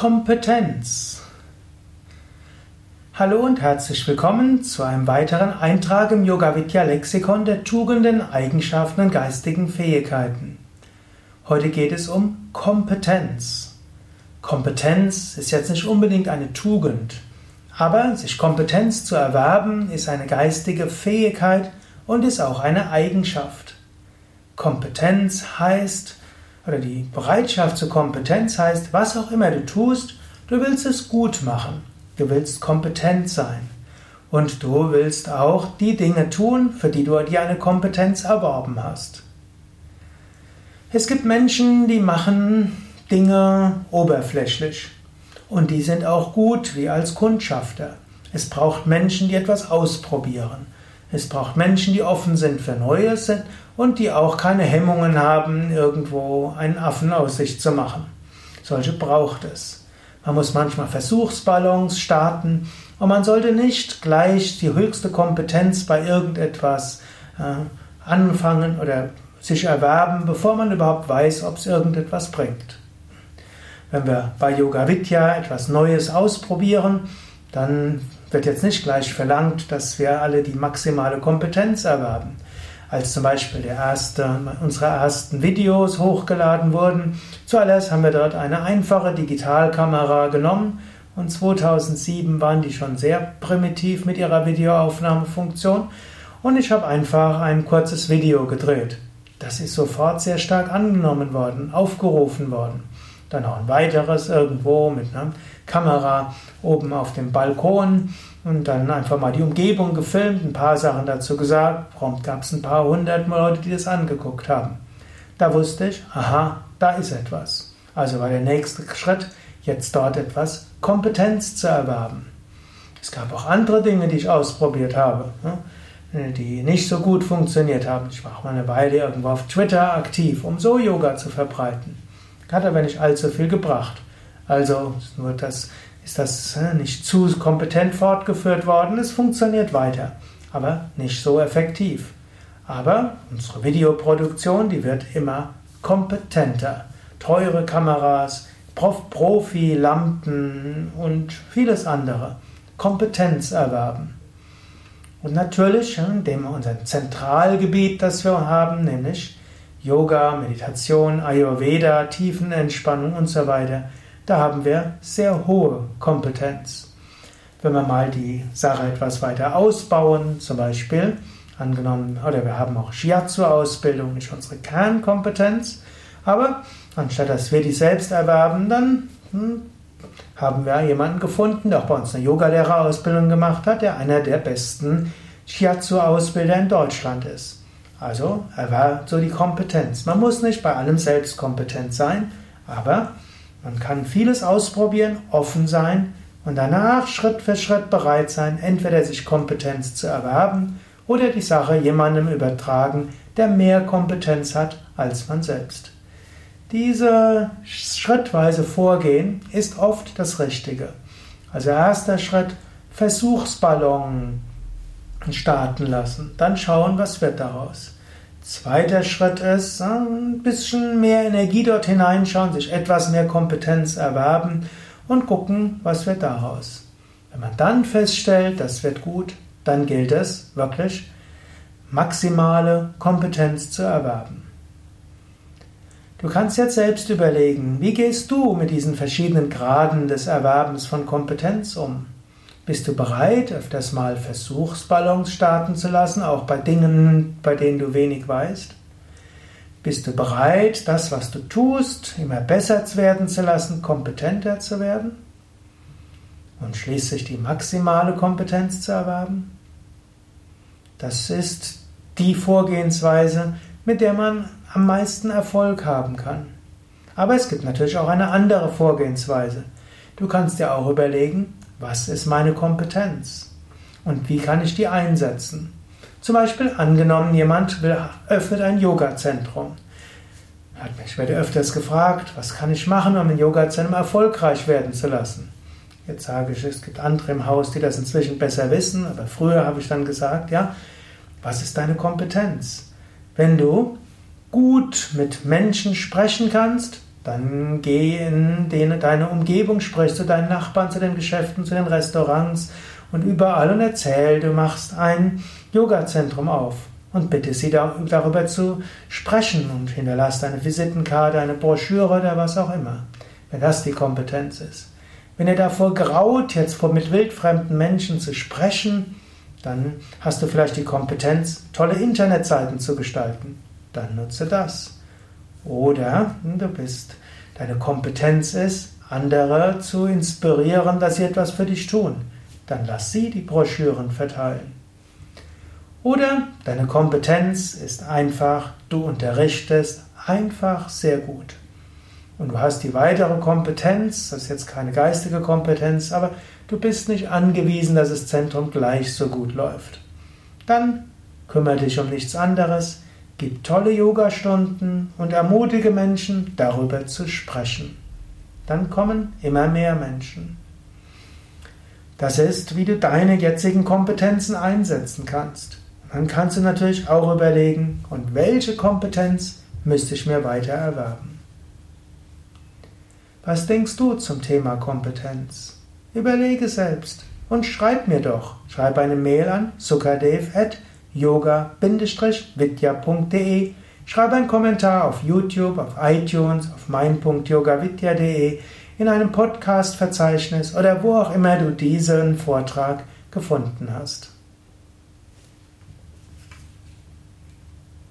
Kompetenz. Hallo und herzlich willkommen zu einem weiteren Eintrag im Yoga Vidya Lexikon der Tugenden, Eigenschaften und geistigen Fähigkeiten. Heute geht es um Kompetenz. Kompetenz ist jetzt nicht unbedingt eine Tugend, aber sich Kompetenz zu erwerben ist eine geistige Fähigkeit und ist auch eine Eigenschaft. Kompetenz heißt, oder die Bereitschaft zur Kompetenz heißt, was auch immer du tust, du willst es gut machen. Du willst kompetent sein. Und du willst auch die Dinge tun, für die du dir eine Kompetenz erworben hast. Es gibt Menschen, die machen Dinge oberflächlich. Und die sind auch gut wie als Kundschafter. Es braucht Menschen, die etwas ausprobieren. Es braucht Menschen, die offen sind für Neues und die auch keine Hemmungen haben, irgendwo einen Affen aus sich zu machen. Solche braucht es. Man muss manchmal Versuchsballons starten und man sollte nicht gleich die höchste Kompetenz bei irgendetwas äh, anfangen oder sich erwerben, bevor man überhaupt weiß, ob es irgendetwas bringt. Wenn wir bei Yoga Vidya etwas Neues ausprobieren, dann wird jetzt nicht gleich verlangt, dass wir alle die maximale Kompetenz erwerben. Als zum Beispiel erste, unsere ersten Videos hochgeladen wurden, zuallererst haben wir dort eine einfache Digitalkamera genommen und 2007 waren die schon sehr primitiv mit ihrer Videoaufnahmefunktion und ich habe einfach ein kurzes Video gedreht. Das ist sofort sehr stark angenommen worden, aufgerufen worden. Dann noch ein weiteres irgendwo mit einer Kamera oben auf dem Balkon und dann einfach mal die Umgebung gefilmt, ein paar Sachen dazu gesagt. Prompt gab es ein paar hundert Leute, die das angeguckt haben. Da wusste ich, aha, da ist etwas. Also war der nächste Schritt, jetzt dort etwas Kompetenz zu erwerben. Es gab auch andere Dinge, die ich ausprobiert habe, ne, die nicht so gut funktioniert haben. Ich war auch mal eine Weile irgendwo auf Twitter aktiv, um so Yoga zu verbreiten. Hat aber nicht allzu viel gebracht. Also nur das, ist das äh, nicht zu kompetent fortgeführt worden. Es funktioniert weiter, aber nicht so effektiv. Aber unsere Videoproduktion, die wird immer kompetenter. Teure Kameras, Profi-Lampen und vieles andere. Kompetenz erwerben. Und natürlich, in dem unser Zentralgebiet, das wir haben, nämlich Yoga, Meditation, Ayurveda, Tiefenentspannung und so weiter, da haben wir sehr hohe Kompetenz. Wenn wir mal die Sache etwas weiter ausbauen, zum Beispiel, angenommen, oder wir haben auch Shiatsu-Ausbildung, nicht unsere Kernkompetenz, aber anstatt dass wir die selbst erwerben, dann hm, haben wir jemanden gefunden, der auch bei uns eine Yogalehrerausbildung gemacht hat, der einer der besten Shiatsu-Ausbilder in Deutschland ist. Also er war so die Kompetenz. Man muss nicht bei allem selbst kompetent sein, aber man kann vieles ausprobieren, offen sein und danach Schritt für Schritt bereit sein, entweder sich Kompetenz zu erwerben oder die Sache jemandem übertragen, der mehr Kompetenz hat als man selbst. Diese schrittweise Vorgehen ist oft das Richtige. Also erster Schritt, Versuchsballon starten lassen. Dann schauen, was wird daraus. Zweiter Schritt ist, ein bisschen mehr Energie dort hineinschauen, sich etwas mehr Kompetenz erwerben und gucken, was wird daraus. Wenn man dann feststellt, das wird gut, dann gilt es wirklich, maximale Kompetenz zu erwerben. Du kannst jetzt selbst überlegen, wie gehst du mit diesen verschiedenen Graden des Erwerbens von Kompetenz um? Bist du bereit, öfters mal Versuchsballons starten zu lassen, auch bei Dingen, bei denen du wenig weißt? Bist du bereit, das, was du tust, immer besser werden zu lassen, kompetenter zu werden? Und schließlich die maximale Kompetenz zu erwerben? Das ist die Vorgehensweise, mit der man am meisten Erfolg haben kann. Aber es gibt natürlich auch eine andere Vorgehensweise. Du kannst dir auch überlegen, was ist meine Kompetenz? Und wie kann ich die einsetzen? Zum Beispiel angenommen, jemand will, öffnet ein Yoga-Zentrum. Ich werde öfters gefragt, was kann ich machen, um ein Yoga-Zentrum erfolgreich werden zu lassen? Jetzt sage ich, es gibt andere im Haus, die das inzwischen besser wissen, aber früher habe ich dann gesagt, ja, was ist deine Kompetenz? Wenn du gut mit Menschen sprechen kannst, Dann geh in deine Umgebung, sprich zu deinen Nachbarn, zu den Geschäften, zu den Restaurants und überall und erzähl, du machst ein Yoga-Zentrum auf und bitte sie darüber zu sprechen und hinterlass eine Visitenkarte, eine Broschüre oder was auch immer, wenn das die Kompetenz ist. Wenn ihr davor graut, jetzt mit wildfremden Menschen zu sprechen, dann hast du vielleicht die Kompetenz, tolle Internetseiten zu gestalten. Dann nutze das. Oder du bist, deine Kompetenz ist, andere zu inspirieren, dass sie etwas für dich tun. Dann lass sie die Broschüren verteilen. Oder deine Kompetenz ist einfach, du unterrichtest einfach sehr gut. Und du hast die weitere Kompetenz, das ist jetzt keine geistige Kompetenz, aber du bist nicht angewiesen, dass das Zentrum gleich so gut läuft. Dann kümmere dich um nichts anderes, gib tolle Yogastunden und ermutige Menschen, darüber zu sprechen. Dann kommen immer mehr Menschen. Das ist, wie du deine jetzigen Kompetenzen einsetzen kannst. Dann kannst du natürlich auch überlegen, und welche Kompetenz müsste ich mir weiter erwerben. Was denkst du zum Thema Kompetenz? Überlege selbst und schreib mir doch. Schreib eine Mail an sukadev.yoga-vidya.de Schreib einen Kommentar auf YouTube, auf iTunes, auf mein.yogavidya.de, in einem Podcast-Verzeichnis oder wo auch immer du diesen Vortrag gefunden hast.